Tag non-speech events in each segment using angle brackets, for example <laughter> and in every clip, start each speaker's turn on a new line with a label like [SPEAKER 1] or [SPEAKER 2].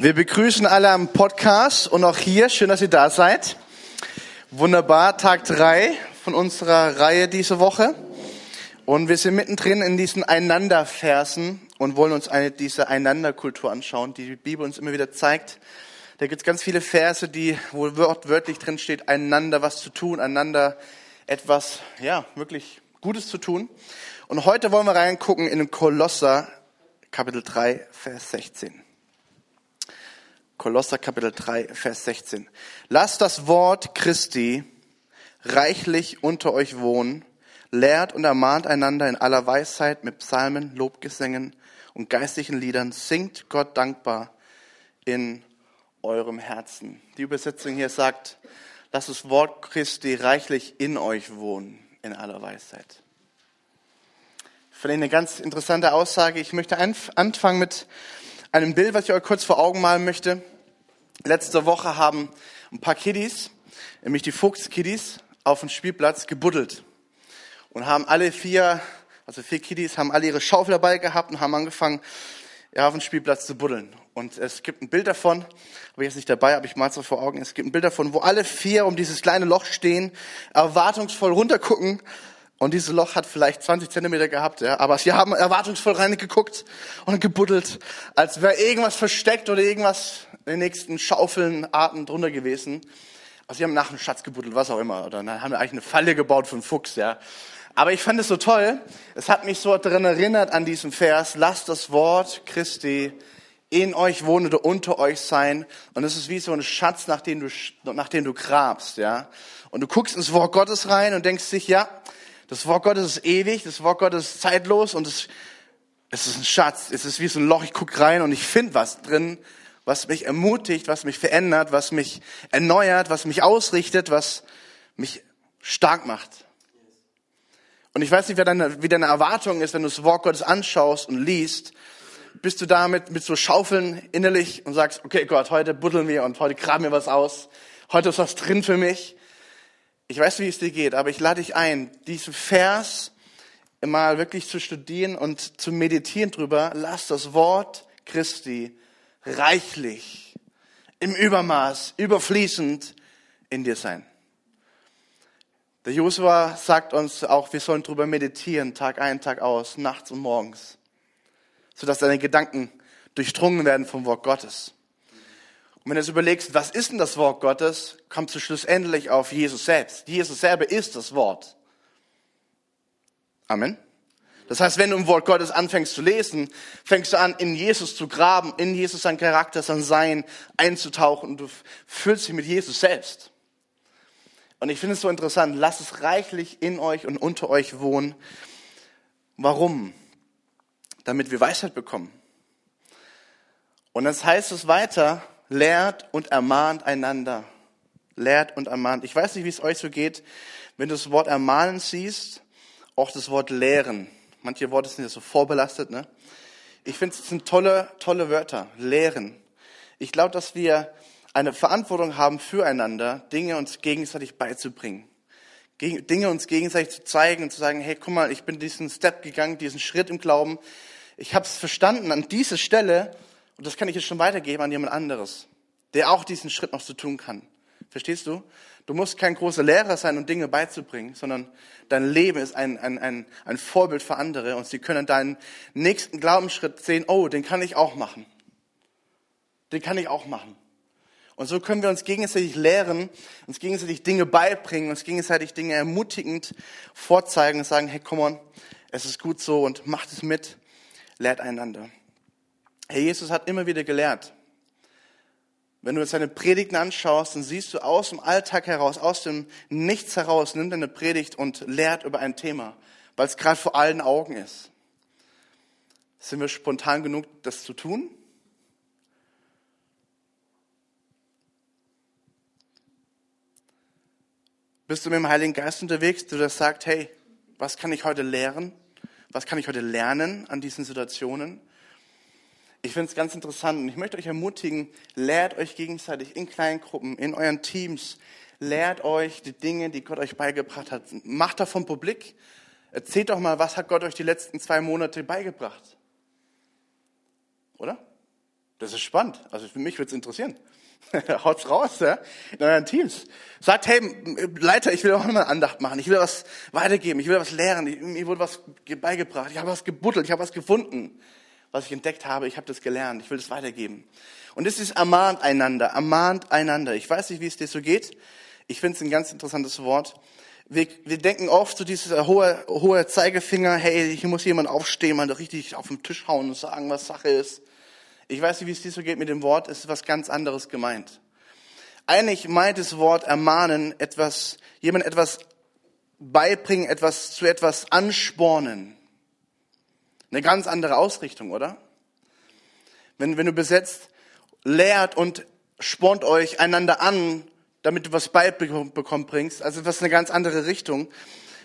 [SPEAKER 1] Wir begrüßen alle am Podcast und auch hier. Schön, dass ihr da seid. Wunderbar, Tag drei von unserer Reihe diese Woche. Und wir sind mittendrin in diesen Einanderversen und wollen uns eine, diese Einanderkultur anschauen, die die Bibel uns immer wieder zeigt. Da gibt es ganz viele Verse, die, wo wörtlich drin steht, einander was zu tun, einander etwas, ja, wirklich Gutes zu tun. Und heute wollen wir reingucken in Kolosser Kapitel 3, Vers 16. Kolosser Kapitel 3, Vers 16. Lasst das Wort Christi reichlich unter euch wohnen, lehrt und ermahnt einander in aller Weisheit mit Psalmen, Lobgesängen und geistlichen Liedern, singt Gott dankbar in eurem Herzen. Die Übersetzung hier sagt, lasst das Wort Christi reichlich in euch wohnen, in aller Weisheit. Finde ich eine ganz interessante Aussage. Ich möchte anfangen mit einem Bild, was ich euch kurz vor Augen malen möchte. Letzte Woche haben ein paar Kiddies, nämlich die Fuchs-Kiddies, auf dem Spielplatz gebuddelt. Und haben alle vier, also vier Kiddies, haben alle ihre Schaufel dabei gehabt und haben angefangen, ja, auf dem Spielplatz zu buddeln. Und es gibt ein Bild davon, habe ich jetzt nicht dabei, aber ich mal so vor Augen. Es gibt ein Bild davon, wo alle vier um dieses kleine Loch stehen, erwartungsvoll runtergucken und dieses Loch hat vielleicht 20 Zentimeter gehabt, ja, aber sie haben erwartungsvoll reingeguckt und gebuddelt, als wäre irgendwas versteckt oder irgendwas in den nächsten Schaufeln, Arten drunter gewesen. Also sie haben nach einem Schatz gebuddelt, was auch immer. Oder dann haben wir eigentlich eine Falle gebaut für einen Fuchs, ja. Aber ich fand es so toll. Es hat mich so daran erinnert an diesen Vers. Lasst das Wort Christi in euch wohnen oder unter euch sein. Und es ist wie so ein Schatz, nach dem du, nach dem du grabst, ja. Und du guckst ins Wort Gottes rein und denkst dich, ja, das Wort Gottes ist ewig, das Wort Gottes ist zeitlos und es, es ist ein Schatz. Es ist wie so ein Loch, ich guck rein und ich finde was drin, was mich ermutigt, was mich verändert, was mich erneuert, was mich ausrichtet, was mich stark macht. Und ich weiß nicht, wie deine, wie deine Erwartung ist, wenn du das Wort Gottes anschaust und liest. Bist du damit mit so Schaufeln innerlich und sagst, okay Gott, heute buddeln wir und heute graben wir was aus. Heute ist was drin für mich. Ich weiß, wie es dir geht, aber ich lade dich ein, diesen Vers mal wirklich zu studieren und zu meditieren drüber. Lass das Wort Christi reichlich, im Übermaß, überfließend in dir sein. Der Josua sagt uns auch, wir sollen drüber meditieren, Tag ein, Tag aus, nachts und morgens, sodass deine Gedanken durchdrungen werden vom Wort Gottes. Und wenn du jetzt überlegst, was ist denn das Wort Gottes, kommst du schlussendlich auf Jesus selbst. Jesus selber ist das Wort. Amen. Das heißt, wenn du im Wort Gottes anfängst zu lesen, fängst du an, in Jesus zu graben, in Jesus sein Charakter, sein Sein einzutauchen und du fühlst dich mit Jesus selbst. Und ich finde es so interessant, lasst es reichlich in euch und unter euch wohnen. Warum? Damit wir Weisheit bekommen. Und das heißt es weiter, lehrt und ermahnt einander. Lehrt und ermahnt. Ich weiß nicht, wie es euch so geht, wenn du das Wort ermahnen siehst, auch das Wort lehren. Manche Worte sind ja so vorbelastet, ne? Ich finde, es sind tolle, tolle Wörter. Lehren. Ich glaube, dass wir eine Verantwortung haben füreinander, Dinge uns gegenseitig beizubringen. Dinge uns gegenseitig zu zeigen und zu sagen, hey, guck mal, ich bin diesen Step gegangen, diesen Schritt im Glauben. Ich habe es verstanden an dieser Stelle und das kann ich jetzt schon weitergeben an jemand anderes, der auch diesen Schritt noch zu tun kann. Verstehst du? Du musst kein großer Lehrer sein, um Dinge beizubringen, sondern dein Leben ist ein, ein, ein, ein Vorbild für andere und sie können deinen nächsten Glaubensschritt sehen, oh, den kann ich auch machen. Den kann ich auch machen. Und so können wir uns gegenseitig lehren, uns gegenseitig Dinge beibringen, uns gegenseitig Dinge ermutigend vorzeigen und sagen, hey, komm on, es ist gut so und macht es mit, lehrt einander. Herr Jesus hat immer wieder gelehrt. Wenn du seine Predigten anschaust, dann siehst du aus dem Alltag heraus, aus dem Nichts heraus, nimmt er eine Predigt und lehrt über ein Thema, weil es gerade vor allen Augen ist. Sind wir spontan genug, das zu tun? Bist du mit dem Heiligen Geist unterwegs, du das sagt, hey, was kann ich heute lehren? Was kann ich heute lernen an diesen Situationen? Ich finde es ganz interessant und ich möchte euch ermutigen, lehrt euch gegenseitig in kleinen Gruppen, in euren Teams, lehrt euch die Dinge, die Gott euch beigebracht hat. Macht davon publik. Erzählt doch mal, was hat Gott euch die letzten zwei Monate beigebracht? Oder? Das ist spannend. Also für mich würde es interessieren. <laughs> Haut's raus, ja? In euren Teams. Sagt, hey, Leiter, ich will auch mal Andacht machen. Ich will was weitergeben. Ich will was lernen. Mir wurde was beigebracht. Ich habe was gebuddelt. Ich habe was gefunden. Was ich entdeckt habe, ich habe das gelernt. Ich will das weitergeben. Und es ist ermahnt einander. Ermahnt einander. Ich weiß nicht, wie es dir so geht. Ich finde es ein ganz interessantes Wort. Wir, wir denken oft so dieses hohe, hohe Zeigefinger, hey, hier muss jemand aufstehen, mal richtig auf den Tisch hauen und sagen, was Sache ist. Ich weiß nicht, wie es dir so geht mit dem Wort, es ist was ganz anderes gemeint. Eigentlich meint das Wort ermahnen etwas, jemand etwas beibringen, etwas zu etwas anspornen. Eine ganz andere Ausrichtung, oder? Wenn, wenn du besetzt, lehrt und spornt euch einander an, damit du was beibekommen bringst, also was eine ganz andere Richtung.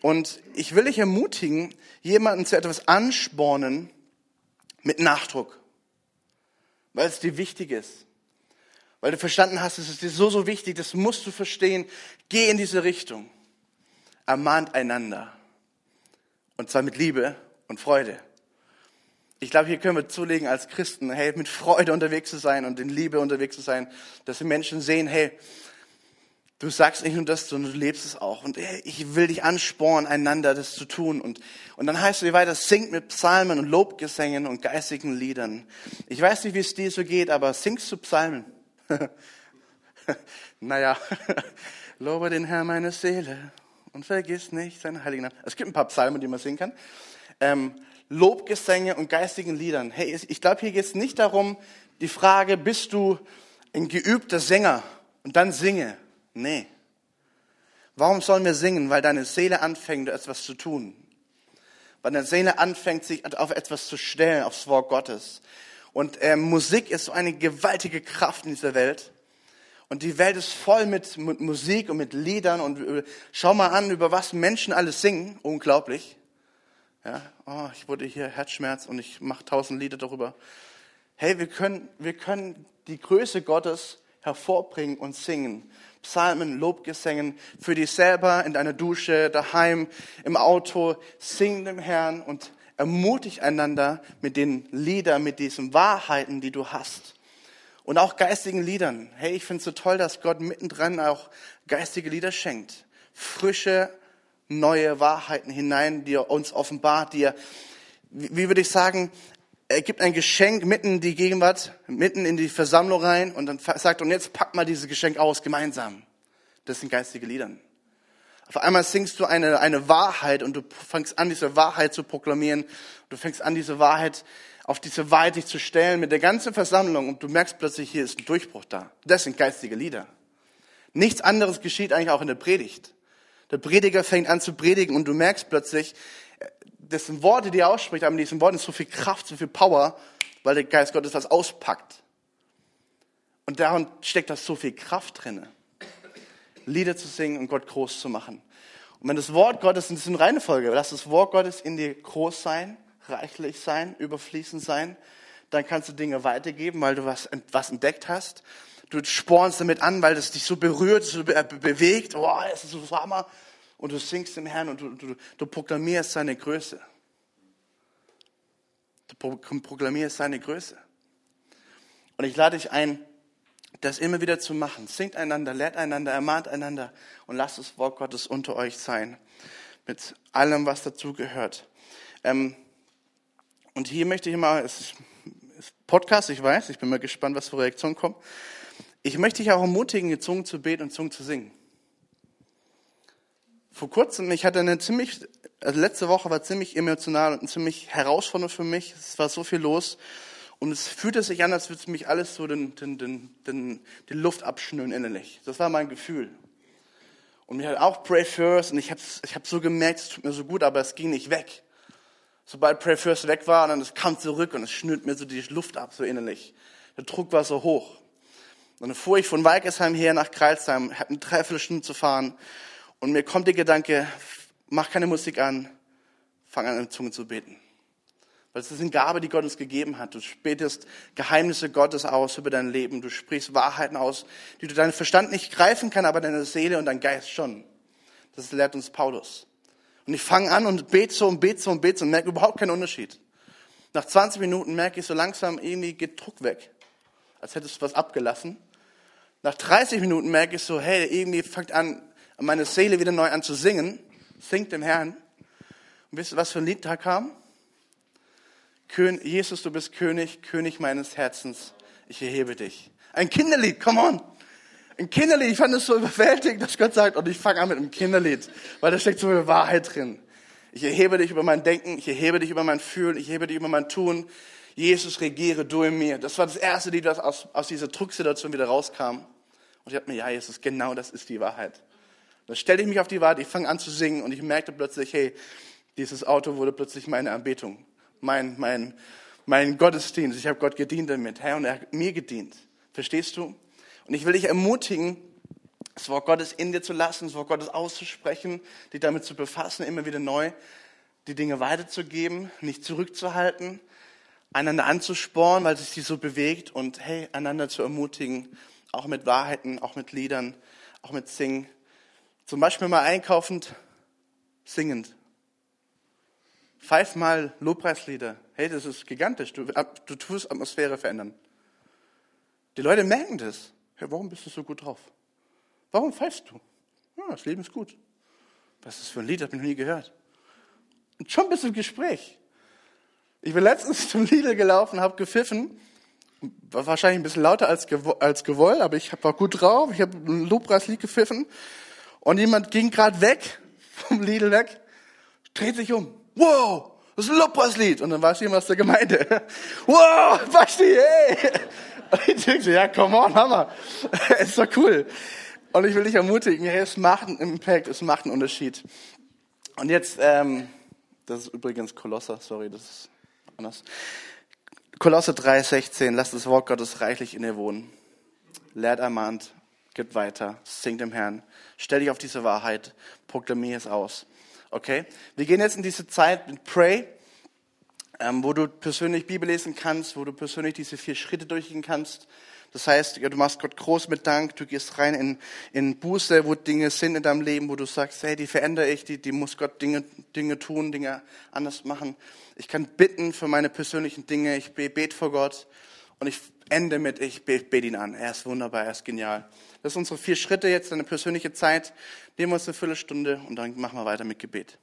[SPEAKER 1] Und ich will dich ermutigen, jemanden zu etwas anspornen mit Nachdruck weil es dir wichtig ist. Weil du verstanden hast, es ist dir so, so wichtig, das musst du verstehen. Geh in diese Richtung. Ermahnt einander. Und zwar mit Liebe und Freude. Ich glaube, hier können wir zulegen als Christen, hey, mit Freude unterwegs zu sein und in Liebe unterwegs zu sein, dass die Menschen sehen, hey, Du sagst nicht nur das, sondern du lebst es auch. Und ich will dich anspornen, einander das zu tun. Und, und dann heißt es weiter, singt mit Psalmen und Lobgesängen und geistigen Liedern. Ich weiß nicht, wie es dir so geht, aber singst du Psalmen? <laughs> naja, <laughs> lobe den Herrn meine Seele und vergiss nicht seinen heiligen Namen. Es gibt ein paar Psalmen, die man singen kann. Ähm, Lobgesänge und geistigen Liedern. Hey, ich glaube, hier geht es nicht darum, die Frage, bist du ein geübter Sänger und dann singe. Nee. Warum sollen wir singen? Weil deine Seele anfängt, etwas zu tun. Weil deine Seele anfängt, sich auf etwas zu stellen, aufs Wort Gottes. Und äh, Musik ist so eine gewaltige Kraft in dieser Welt. Und die Welt ist voll mit, mit Musik und mit Liedern. Und äh, schau mal an, über was Menschen alles singen. Unglaublich. Ja, oh, ich wurde hier Herzschmerz und ich mache tausend Lieder darüber. Hey, wir können, wir können die Größe Gottes hervorbringen und singen. Psalmen, Lobgesängen für dich selber in deiner Dusche, daheim, im Auto. Sing dem Herrn und ermutig einander mit den Liedern, mit diesen Wahrheiten, die du hast. Und auch geistigen Liedern. Hey, ich finde es so toll, dass Gott mittendrin auch geistige Lieder schenkt. Frische, neue Wahrheiten hinein, die er uns offenbart, die er, wie würde ich sagen, er gibt ein Geschenk mitten in die Gegenwart, mitten in die Versammlung rein und dann sagt, und jetzt pack mal dieses Geschenk aus, gemeinsam. Das sind geistige Lieder. Auf einmal singst du eine, eine Wahrheit und du fängst an, diese Wahrheit zu proklamieren. Du fängst an, diese Wahrheit auf diese Wahrheit dich zu stellen mit der ganzen Versammlung und du merkst plötzlich, hier ist ein Durchbruch da. Das sind geistige Lieder. Nichts anderes geschieht eigentlich auch in der Predigt. Der Prediger fängt an zu predigen und du merkst plötzlich, dessen Worte, die er ausspricht, aber in diesen Worten ist so viel Kraft, so viel Power, weil der Geist Gottes was auspackt. Und darin steckt da so viel Kraft drinne, Lieder zu singen und Gott groß zu machen. Und wenn das Wort Gottes, das ist eine Reihenfolge, lass das Wort Gottes in dir groß sein, reichlich sein, überfließend sein, dann kannst du Dinge weitergeben, weil du was, was entdeckt hast. Du spornst damit an, weil das dich so berührt, so bewegt. Oh, es ist so Hammer und du singst dem Herrn und du, du, du proklamierst seine Größe. Du proklamierst seine Größe. Und ich lade dich ein, das immer wieder zu machen. Singt einander, lehrt einander, ermahnt einander und lasst das Wort Gottes unter euch sein. Mit allem, was dazu gehört. Ähm, und hier möchte ich mal, es ist Podcast, ich weiß, ich bin mal gespannt, was für Reaktionen kommen. Ich möchte dich auch ermutigen, die Zungen zu beten und Zungen zu singen vor kurzem, ich hatte eine ziemlich, also letzte Woche war ziemlich emotional und ziemlich herausfordernd für mich. Es war so viel los. Und es fühlte sich an, als würde es mich alles so den, den, den, den, die Luft abschnüren innerlich. Das war mein Gefühl. Und mir hat auch Pray First und ich habe ich hab so gemerkt, es tut mir so gut, aber es ging nicht weg. Sobald Pray First weg war, dann es kam zurück und es schnürt mir so die Luft ab, so innerlich. Der Druck war so hoch. Und dann fuhr ich von Weikesheim her nach Kreilsheim, hatte eine Dreiviertelstunde zu fahren und mir kommt der Gedanke, mach keine Musik an, fang an, in Zungen zu beten. Weil es ist eine Gabe, die Gott uns gegeben hat. Du betest Geheimnisse Gottes aus über dein Leben. Du sprichst Wahrheiten aus, die du deinen Verstand nicht greifen kann, aber deine Seele und dein Geist schon. Das lehrt uns Paulus. Und ich fange an und bete so und bete so und bete so und merke überhaupt keinen Unterschied. Nach 20 Minuten merke ich so langsam, irgendwie geht Druck weg. als hättest du was abgelassen. Nach 30 Minuten merke ich so, hey, irgendwie fängt an, meine Seele wieder neu an zu singen. Singt dem Herrn. Und wisst ihr, was für ein Lied da kam? Jesus, du bist König, König meines Herzens. Ich erhebe dich. Ein Kinderlied, come on. Ein Kinderlied, ich fand es so überwältigend, dass Gott sagt, und ich fange an mit einem Kinderlied, weil da steckt so viel Wahrheit drin. Ich erhebe dich über mein Denken, ich erhebe dich über mein Fühlen, ich erhebe dich über mein Tun. Jesus, regiere du in mir. Das war das erste Lied, das aus, aus dieser Drucksituation wieder rauskam. Und ich dachte mir, ja, Jesus, genau das ist die Wahrheit. Dann stellte ich mich auf die Wahrheit, ich fange an zu singen und ich merkte plötzlich, hey, dieses Auto wurde plötzlich meine Anbetung, mein, mein, mein Gottesdienst. Ich habe Gott gedient damit, Herr, und er hat mir gedient. Verstehst du? Und ich will dich ermutigen, das Wort Gottes in dir zu lassen, das Wort Gottes auszusprechen, dich damit zu befassen, immer wieder neu die Dinge weiterzugeben, nicht zurückzuhalten, einander anzusporen, weil sich die so bewegt und hey, einander zu ermutigen, auch mit Wahrheiten, auch mit Liedern, auch mit Singen. Zum Beispiel mal einkaufend, singend. Fünfmal Lobpreislieder. Hey, das ist gigantisch. Du, du tust Atmosphäre verändern. Die Leute merken das. Hey, warum bist du so gut drauf? Warum pfeifst du? Ja, das Leben ist gut. Was ist das für ein Lied? Das habe ich noch nie gehört. Und schon bist du im Gespräch. Ich bin letztens <laughs> zum Lidl gelaufen, habe gepfiffen. War wahrscheinlich ein bisschen lauter als, als gewollt, aber ich war gut drauf. Ich habe ein Lobpreislied gepfiffen. Und jemand ging gerade weg, <laughs> vom Lidl weg, dreht sich um. Wow, das ist ein Lobpreislied. Und dann war es jemand aus der Gemeinde. <laughs> Wow, Basti, hey. <laughs> Und ich so, ja, come on, Hammer. ist doch cool. Und ich will dich ermutigen, hey, es macht einen Impact, es macht einen Unterschied. Und jetzt, ähm, das ist übrigens Kolosser, sorry, das ist anders. Kolosse 3,16, lasst das Wort Gottes reichlich in dir wohnen. Lehrt ermahnt, gibt weiter, singt dem Herrn. Stell dich auf diese Wahrheit, proklamier es aus. Okay? Wir gehen jetzt in diese Zeit mit Pray, ähm, wo du persönlich Bibel lesen kannst, wo du persönlich diese vier Schritte durchgehen kannst. Das heißt, du machst Gott groß mit Dank, du gehst rein in, in Buße, wo Dinge sind in deinem Leben, wo du sagst, hey, die verändere ich, die, die muss Gott Dinge, Dinge tun, Dinge anders machen. Ich kann bitten für meine persönlichen Dinge, ich bete vor Gott und ich ende mit, ich bete ihn an. Er ist wunderbar, er ist genial. Das sind unsere vier Schritte jetzt, eine persönliche Zeit. Nehmen wir uns eine Viertelstunde und dann machen wir weiter mit Gebet.